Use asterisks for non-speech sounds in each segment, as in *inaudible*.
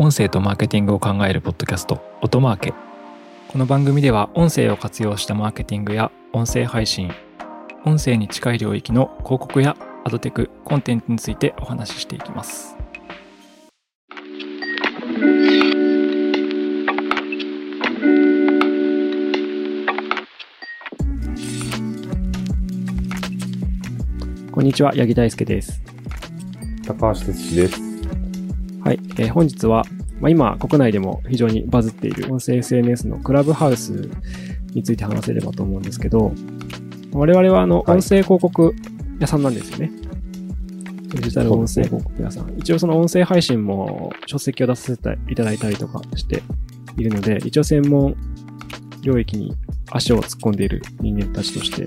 音声とマーケティングを考えるポッドキャスト音マーケ。この番組では音声を活用したマーケティングや音声配信音声に近い領域の広告やアドテクコンテンツについてお話ししていきます。こんにちは八木大輔です。高橋哲司です。はい、えー本日は、まあ、今国内でも非常にバズっている音声 SNS のクラブハウスについて話せればと思うんですけど、我々はあのはい音声広告屋さんなんですよね。デジタル音声広告屋さん。一応その音声配信も書籍を出させていただいたりとかしているので、一応専門領域に足を突っ込んでいる人間たちとして、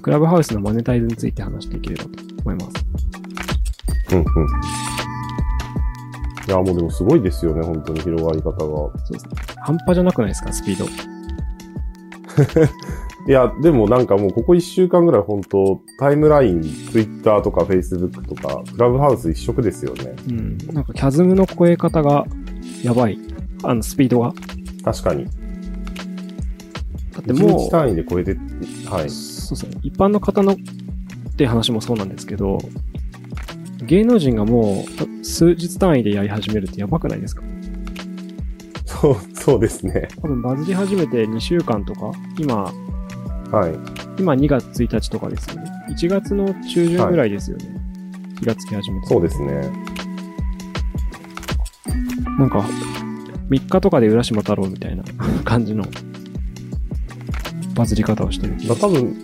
クラブハウスのマネタイズについて話していければと思います。うんうん。いや、もうでもすごいですよね、本当に広がり方が。そうですね。半端じゃなくないですか、スピード。*laughs* いや、でもなんかもうここ一週間ぐらい本当タイムライン、ツイッターとかフェイスブックとか、クラブハウス一色ですよね。うん。なんか、キャズムの超え方がやばい。あの、スピードが。確かに。だって一も日単位で超えて、はう、い。そうですね。一般の方のって話もそうなんですけど、芸能人がもう数日単位でやり始めるってやばくないですか？そう、*laughs* そうですね。多分バズり始めて2週間とか、今、はい。今2月1日とかですよね。1月の中旬ぐらいですよね。気がつき始めた。そうですね。なんか、3日とかで浦島太郎みたいな *laughs* 感じのバズり方をしてる気がだ多分、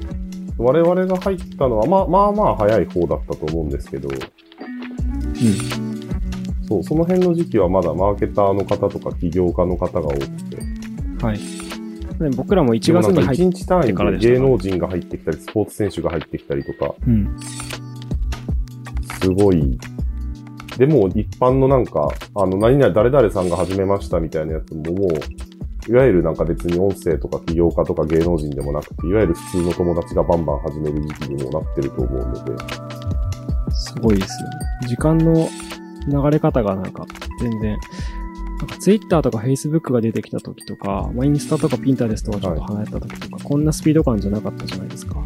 我々が入ったのは、まあまあまあ早い方だったと思うんですけど、うん。そう、その辺の時期はまだマーケターの方とか起業家の方が多くて、はい。で僕らも1でもなんか月に入っ1日単位で芸能人が入ってきたり、スポーツ選手が入ってきたりとか、うん。すごい。でも一般のなんか、あの、何々誰々さんが始めましたみたいなやつももう、いわゆるなんか別に音声とか起業家とか芸能人でもなくて、いわゆる普通の友達がバンバン始める時期にもなってると思うので、すごいですよね。時間の流れ方がなんか全然、なんかツイッターとかフェイスブックが出てきた時とか、まあインスタとかピンタレストがちょっと離れた時とか、こんなスピード感じゃなかったじゃないですか。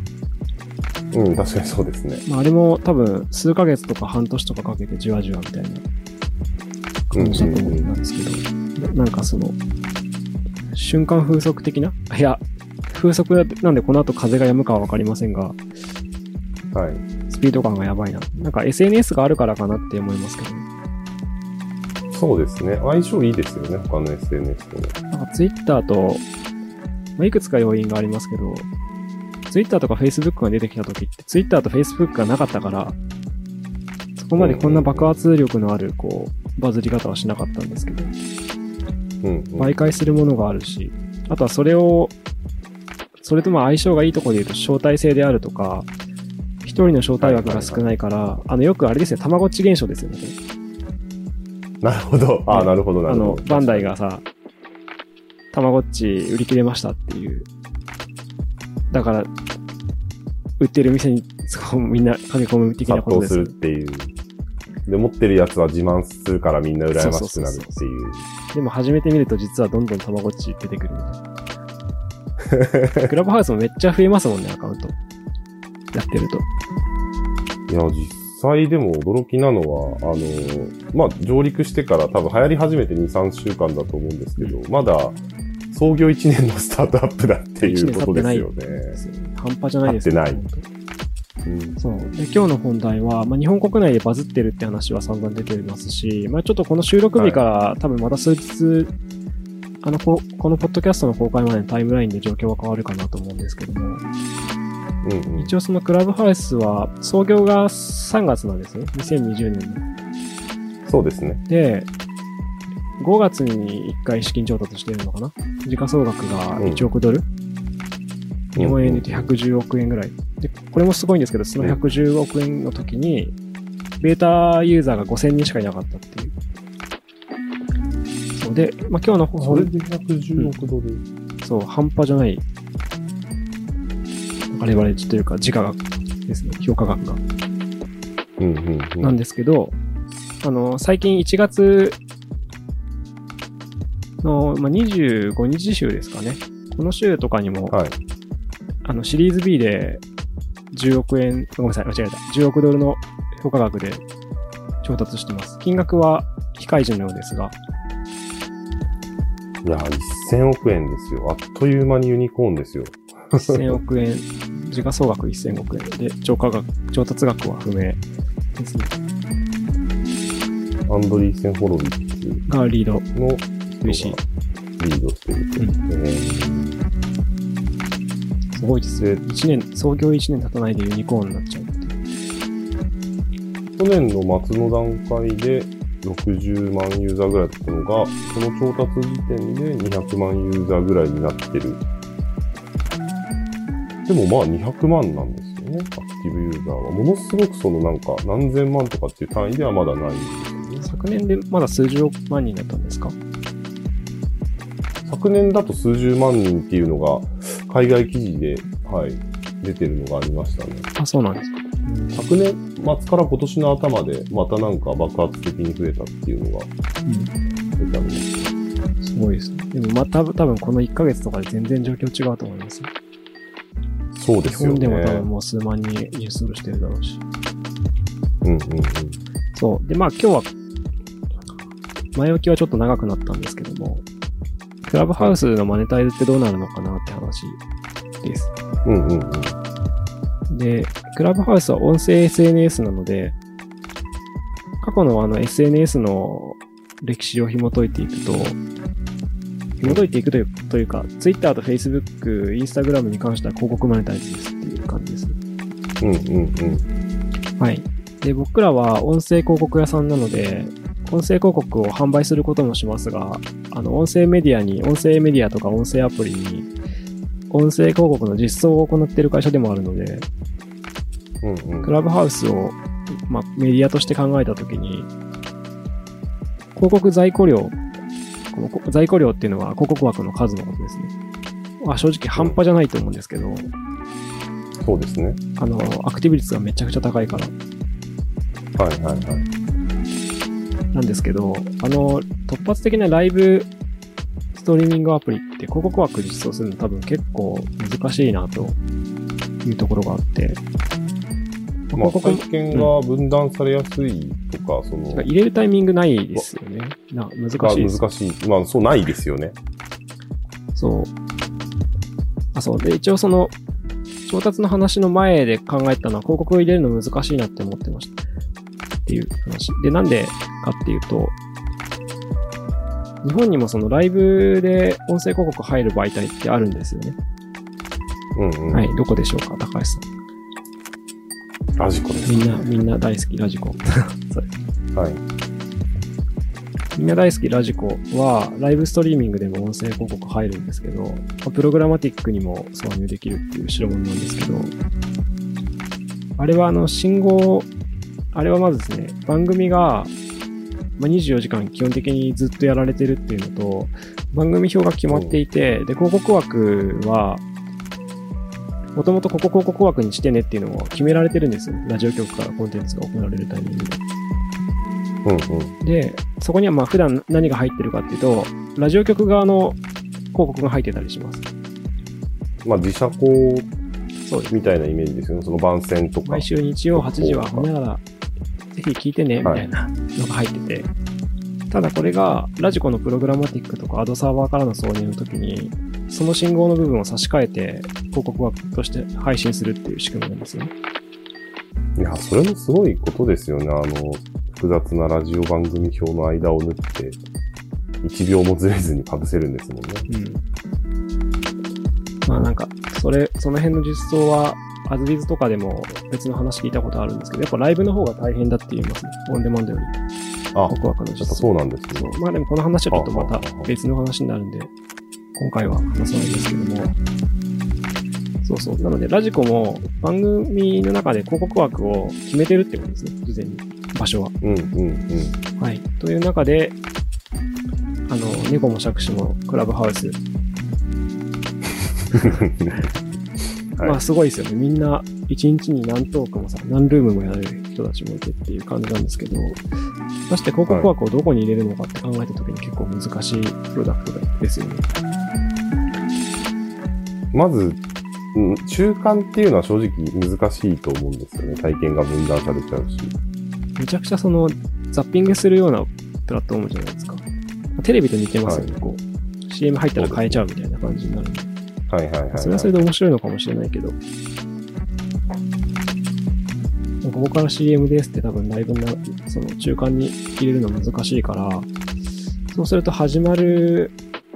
うん、確かにそうですね。まああれも多分数ヶ月とか半年とかかけてじわじわみたいな感じだと思うんですけど、ななんかその、瞬間風速的な？*laughs* いや、風速なんでこの後風が止むかはわかりませんが、はい。スピード感がやばいな。なんか SNS があるからかなって思いますけどね。そうですね。相性いいですよね、他の SNS とね。なんかツイッターと、まあ、いくつか要因がありますけど、ツイッターとかフェイスブックが出てきた時って、ツイッターとフェイスブックがなかったから、そこまでこんな爆発力のある、こう、バズり方はしなかったんですけど、うん、うん。媒介するものがあるし、あとはそれを、それとまあ相性がいいところで言うと招待制であるとか、一人の招待枠が少ないから、あの、よくあれですね、たまごっち現象ですよね。なるほど。ああ、なるほど、なあるほど。、のバンダイがさ、たまごっち売り切れましたっていう。だから、売ってる店に、そ *laughs* うみんな駆け込む的な殺こと到です。るっていう。で、持ってるやつは自慢するからみんな羨ましくなるってそういう。でも始めてみると実はどんどんたまごっち出てくるみたいな。*laughs* クラブハウスもめっちゃ増えますもんね、アカウント。やってると。いや、実際でも驚きなのは、あの、まあ、上陸してから多分流行り始めて2、3週間だと思うんですけど、まだ創業1年のスタートアップだっていうことですよね。半端じゃないですないうんそう。で、今日の本題は、まあ、日本国内でバズってるって話は散々出てますし、まあ、ちょっとこの収録日から、多分また数日、あのこ、このポッドキャストの公開までのタイムラインで状況は変わるかなと思うんですけども、うんうん一応そのクラブハウスは創業が3月なんですね。2020年に。そうですね。で、5月に1回資金調達してるのかな時価総額が1億ドル、日本円で言うと110億円ぐらい。で、これもすごいんですけど、その110億円の時に、ベータユーザーが5000人しかいなかったっていう。そうで、まあ、今日のそれで110億ドル。そう、半端じゃない、なんかレバレッジというか、時価額ですね、評価額が。うんうんうん。なんですけど、あの、最近1月の、まあ、25日週ですかね。この週とかにも、はい。あの、シリーズ B で10億円、ごめんなさい、間違えた。10億ドルの評価額で調達してます。金額は非開示のようですが、いや、1000億円ですよ。あっという間にユニコーンですよ。1000億円、時価総額1000億円で、調価額、調達額は不明ですね。アンドリーセン・ホロビッツがリード。の嬉しい人がリードしてると。うんえすごいですね。で1年、創業1年経たないでユニコーンになっちゃう去年の末の段階で60万ユーザーぐらいだったのが、この調達時点で200万ユーザーぐらいになってる。でもまあ200万なんですよね、アクティブユーザーは。ものすごくそのなんか何千万とかっていう単位ではまだないんですよね。昨年でまだ数十億万人だったんですか？昨年だと数十万人っていうのが海外記事で、はい、出てるのがありましたね。あ、そうなんですか。昨年末から今年の頭でまたなんか爆発的に増えたっていうのがうん出てあります。すごいですね。でもまた多分この1ヶ月とかで全然状況違うと思いますよ。日そうですよね。本でも多分もう数万人インストールしてるだろうし。うんうんうん。そう。で、まあ今日は、前置きはちょっと長くなったんですけども、クラブハウスのマネタイズってどうなるのかなって話です。うんうんうん。で、クラブハウスは音声 SNS なので、過去のあの SNS の歴史を紐解いていくと、紐解いていくというというか、Twitter と Facebook、Instagram に関しては広告マネタイズですっていう感じです。うんうんうん。はい。で、僕らは音声広告屋さんなので、音声広告を販売することもしますが、あの、音声メディアに、音声メディアとか音声アプリに、音声広告の実装を行っている会社でもあるので、うんうん。クラブハウスを、まあ、メディアとして考えたときに、広告在庫量、このこ在庫量っていうのは広告枠の数のことですね。まあ、正直半端じゃないと思うんですけど、そうですね。あの、アクティブ率がめちゃくちゃ高いから。はいはいはい。なんですけど、あの、突発的なライブストリーミングアプリって広告枠実装するの多分結構難しいなというところがあって、まあ、広告体験が分断されやすいとか、その、入れるタイミングないですよね。な難しがい。難しい。まあ、そうないですよね。そう。あ、そう。で、一応その、調達の話の前で考えたのは広告を入れるの難しいなって思ってました。っていう話。で、なんでかっていうと、日本にもそのライブで音声広告入る媒体ってあるんですよね。うんうん。はい。どこでしょうか高橋さん。ラジコです。みんな、みんな大好きラジコ。*laughs* はい。みんな大好きラジコは、ライブストリーミングでも音声広告入るんですけど、まあプログラマティックにも挿入できるっていう代物なんですけど、あれはあの、信号、あれはまずですね、番組が、まあ、24時間基本的にずっとやられてるっていうのと、番組表が決まっていて、で、広告枠は、もともとここ広告枠にしてねっていうのも決められてるんですよ。ラジオ局からコンテンツが行われるタイミングで。うんうん。で、そこにはまあ普段何が入ってるかっていうと、ラジオ局側の広告が入ってたりします。まあ、自社校。みたいなイメージですよね。その番宣とか。毎週日曜8時は、ほにゃらら、ぜひ聞いてね、みはいたいなのが入ってて、ただこれが、ラジコのプログラマティックとかアドサーバーからの挿入の時に、その信号の部分を差し替えて、広告枠として配信するっていう仕組みなんですね。いや、それもすごいことですよね。あの、複雑なラジオ番組表の間を縫って、1秒もずれずに被せるんですもんね。うん。まあなんか、それ、その辺の実装は、アズビズとかでも別の話聞いたことあるんですけど、やっぱライブの方が大変だって言いますね。オンデマンドより。あ、僕はこの実装。やっぱそうなんですね。そうまあでもこの話はちょっとまた別の話になるんで、今回は話さないですけども。そうそう。なので、ラジコも番組の中で広告枠を決めてるってことですね。事前に。場所は。うんうんうん。はい。という中で、あの、猫も杓子もクラブハウス。は *laughs* いまあすごいですよね。みんな一日に何トークもさ、何ルームもやれる人たちもいてっていう感じなんですけど、ま果たして広告枠をどこに入れるのかって考えたときに結構難しいプロダクトですよね。まず、うん中間っていうのは正直難しいと思うんですよね。体験が分断されちゃうし。めちゃくちゃその、ザッピングするようなプラットフォームじゃないですか。テレビと似てますよね、はいこう。CM 入ったら変えちゃうみたいな感じになるんで。はいはいはい、はい。それはそれで面白いのかもしれないけど。ここから CM ですって多分ライブな、その中間に入れるの難しいから、そうすると始まる、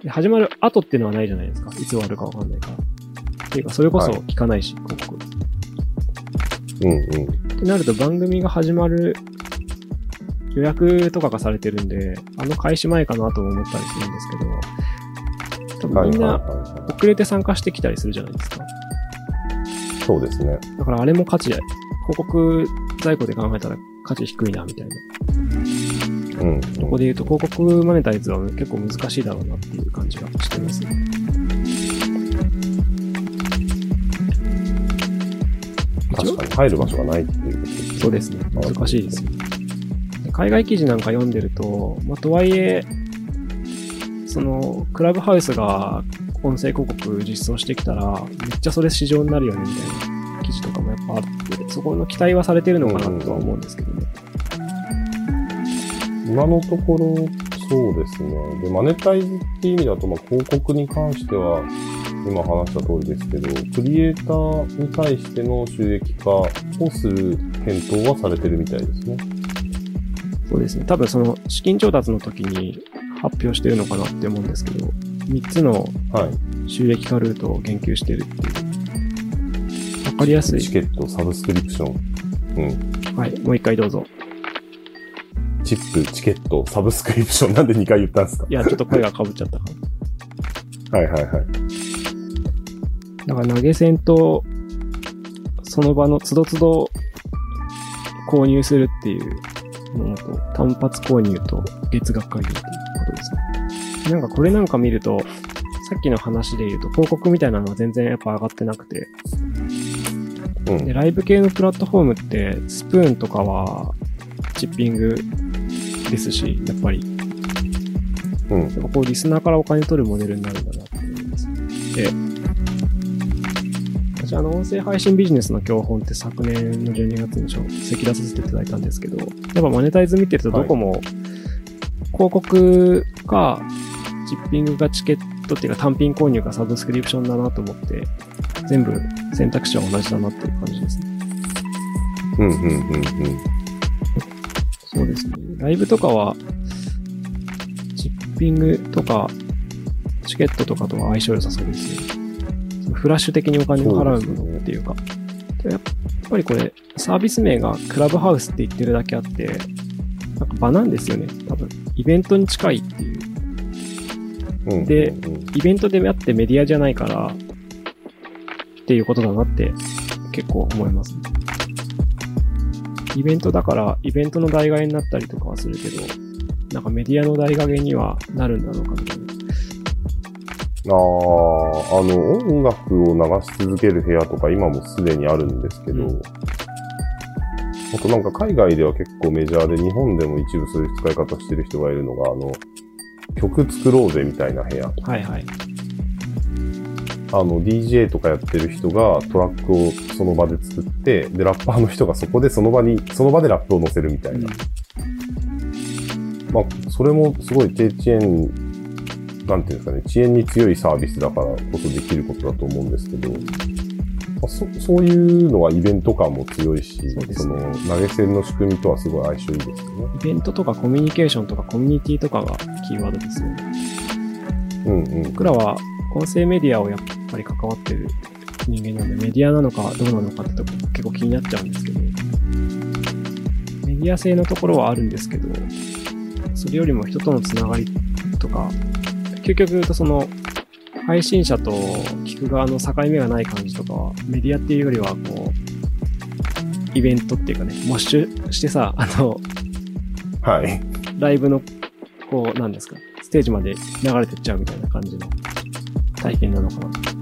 始まる後っていうのはないじゃないですか。いつ終わるかわかんないから。っていうか、それこそ聞かないし、広告。うんうん。ってなると番組が始まる予約とかがされてるんで、あの開始前かなとも思ったりするんですけど、多分みんな。遅れて参加してきたりするじゃないですか。そうですね。だからあれも価値、広告在庫で考えたら価値低いなみたいな。うん、うん。ここで言うと広告マネタイズは結構難しいだろうなっていう感じがしてますね。確かに入る場所がないっていうことですねそうですね。難しいですよ。で海外記事なんか読んでると、まあ、とはいえ、その、クラブハウスが音声広告実装してきたら、めっちゃそれ市場になるよねみたいなそこの期待はされてるのかなとは思うんですけどね。今のところ、そうですね。で、マネタイズっていう意味だと、まあ、広告に関しては、今話した通りですけど、クリエイターに対しての収益化をする検討はされてるみたいですね。そうですね。多分その資金調達の時に発表してるのかなって思うんですけど、3つのはい。収益化ルートを言及してるっていう。わかりやすい。チケット、サブスクリプション。うん。はい。もう一回どうぞ。チップ、チケット、サブスクリプション。なんで2回言ったんですか？いや、ちょっと声が被っちゃったかな。はいはいはい。だから投げ銭と、その場のつどつど購入するっていうものと、単発購入と月額会員っていうことですね。なんかこれなんか見ると、さっきの話で言うと広告みたいなのは全然やっぱ上がってなくて、うん。で、ライブ系のプラットフォームって、スプーンとかは、チッピングですし、やっぱり、うん。やっぱこうリスナーからお金取るモデルになるんだなって思います。で、私あの音声配信ビジネスの教本って昨年の12月に書籍出させていただいたんですけど、やっぱマネタイズ見てるとどこも、広告か、チッピングがチケットっていうか単品購入かサブスクリプションだなと思って、全部選択肢は同じだなっていう感じですね。うん、うん、うん、うん。そうですね。ライブとかは、チッピングとか、チケットとかとは相性良さそうですね。そのフラッシュ的にお金を払うものっていうか。でやっぱりこれ、サービス名がクラブハウスって言ってるだけあって、なんか場なんですよね。多分、イベントに近いっていう。うん。でうんうんイベントであってメディアじゃないから、っていうことだなって結構思いますね。イベントだから、イベントの代替えになったりとかはするけど、なんかメディアの代替えにはなるんだろうかみたいな。ああ、あの、音楽を流し続ける部屋とか今もすでにあるんですけど、うんあとなんか海外では結構メジャーで日本でも一部そういう使い方してる人がいるのが、あの、曲作ろうぜみたいな部屋。はいはい。あの、DJ とかやってる人がトラックをその場で作って、で、ラッパーの人がそこでその場に、その場でラップを載せるみたいな。まあ、それもすごい低遅延、なんていうんですかね、遅延に強いサービスだからこそできることだと思うんですけど、まあ、そそういうのはイベント感も強いし、そねの投げ銭の仕組みとはすごい相性いいですよね。イベントとかコミュニケーションとかコミュニティとかがキーワードですよね。うんうん。僕らは音声メディアをやっぱり関わってる人間なんで、メディアなのかどうなのかってとこ結構気になっちゃうんですけど、メディア性のところはあるんですけど、それよりも人とのつながりとか、究極言うとその、配信者と聞く側の境目がない感じとかは、メディアっていうよりは、こう、イベントっていうかね、モッシュしてさ、あの、はい。ライブの、こう、なんですか、ステージまで流れてっちゃうみたいな感じの体験なのかなと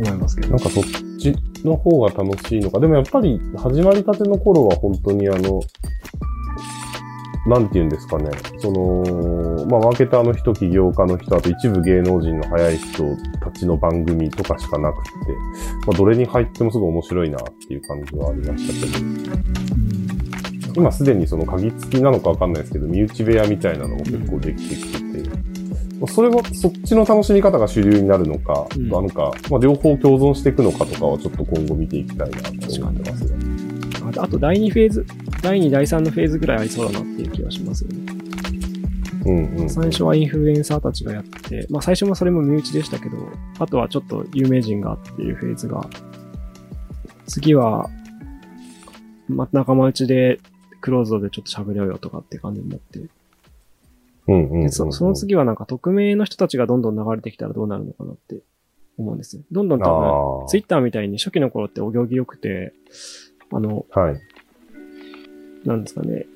思いますけど。なんかそっちの方が楽しいのか。でもやっぱり始まりたての頃は本当にあの、なんて言うんですかね。その、まあ、マーケターの人、起業家の人、あと一部芸能人の早い人たちの番組とかしかなくて、まあ、どれに入ってもすごい面白いなっていう感じはありましたけど、今すでにその鍵付きなのかわかんないですけど、身内部屋みたいなのも結構できてきてて、それはそっちの楽しみ方が主流になるのか、うんなんか、まあ、両方共存していくのかとかはちょっと今後見ていきたいなと思ってますね。ああと第2フェーズ、第2、第3のフェーズぐらいありそうだなっていう気がしますよね。うんうん。最初はインフルエンサーたちがやって、まあ最初もそれも身内でしたけど、あとはちょっと有名人がっていうフェーズが、次は、ま、仲間内でクローズドでちょっと喋れようよとかって感じになって、うんうんそその次はなんか匿名の人たちがどんどん流れてきたらどうなるのかなって思うんですよ。どんどん多分。ツイッターみたいに初期の頃ってお行儀良くて、あの、はい。なんですかね、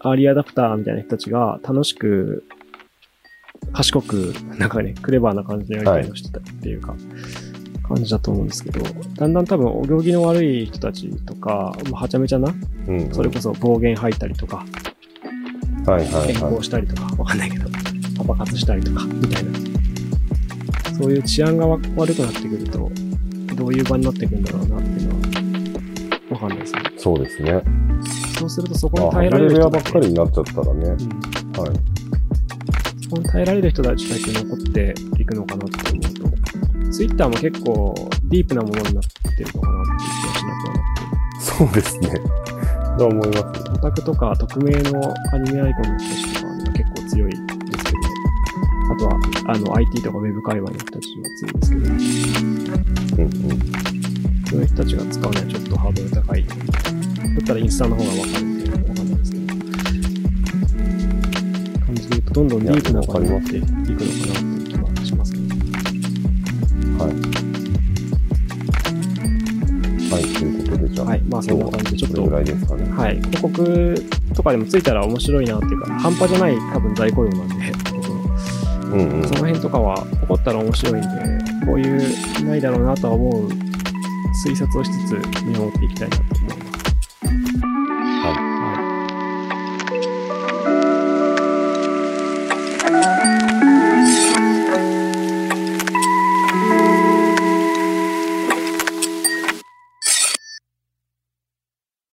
アーリーアダプターみたいな人たちが楽しく、賢く、なんかね、クレバーな感じのやり方をしてたっていうか、感じだと思うんですけど、だんだん多分お行儀の悪い人たちとか、まあ、はちゃめちゃな、うんうん。それこそ暴言吐いたりとか、はいはい変はい。更したりとか、わかんないけど、パパ活したりとか、みたいな。そういう治安がわ悪くなってくると、どういう場になっていくんだろうなっていうのは、わかんないですね。そうですね。そうするとそこまあ、に耐えら外れる人ばっかりになっちゃったらね。うんはい。そこに耐えられる人たちだけ残っていくのかなって思うと、ツイッターも結構ディープなものになってるのかなっていう気がしなくはなって。そうですね。と思います。オタクとか匿名のアニメアイコンの人たちとかは結構強いですけど、あとはあの IT とかウェブ界隈の人たちも強いんですけど、うんうん。そういう人たちが使うにはちょっとハードル高い。だったらインスタの方がわかるみたいなのわかんないですけど。感じで言うと、どんどんディープな場になっていくのかなっていう気はしますけど。はい。はい、ということで、じゃあ、はいまあそんな感じでちょっとぐらいですかね？はい。広告とかでもついたら面白いなっていうか、半端じゃない多分在庫量なんで、うんうんそ。の辺とかは起こったら面白いんで、こういうないだろうなとは思う推察をしつつ見守っていきたいなと思います。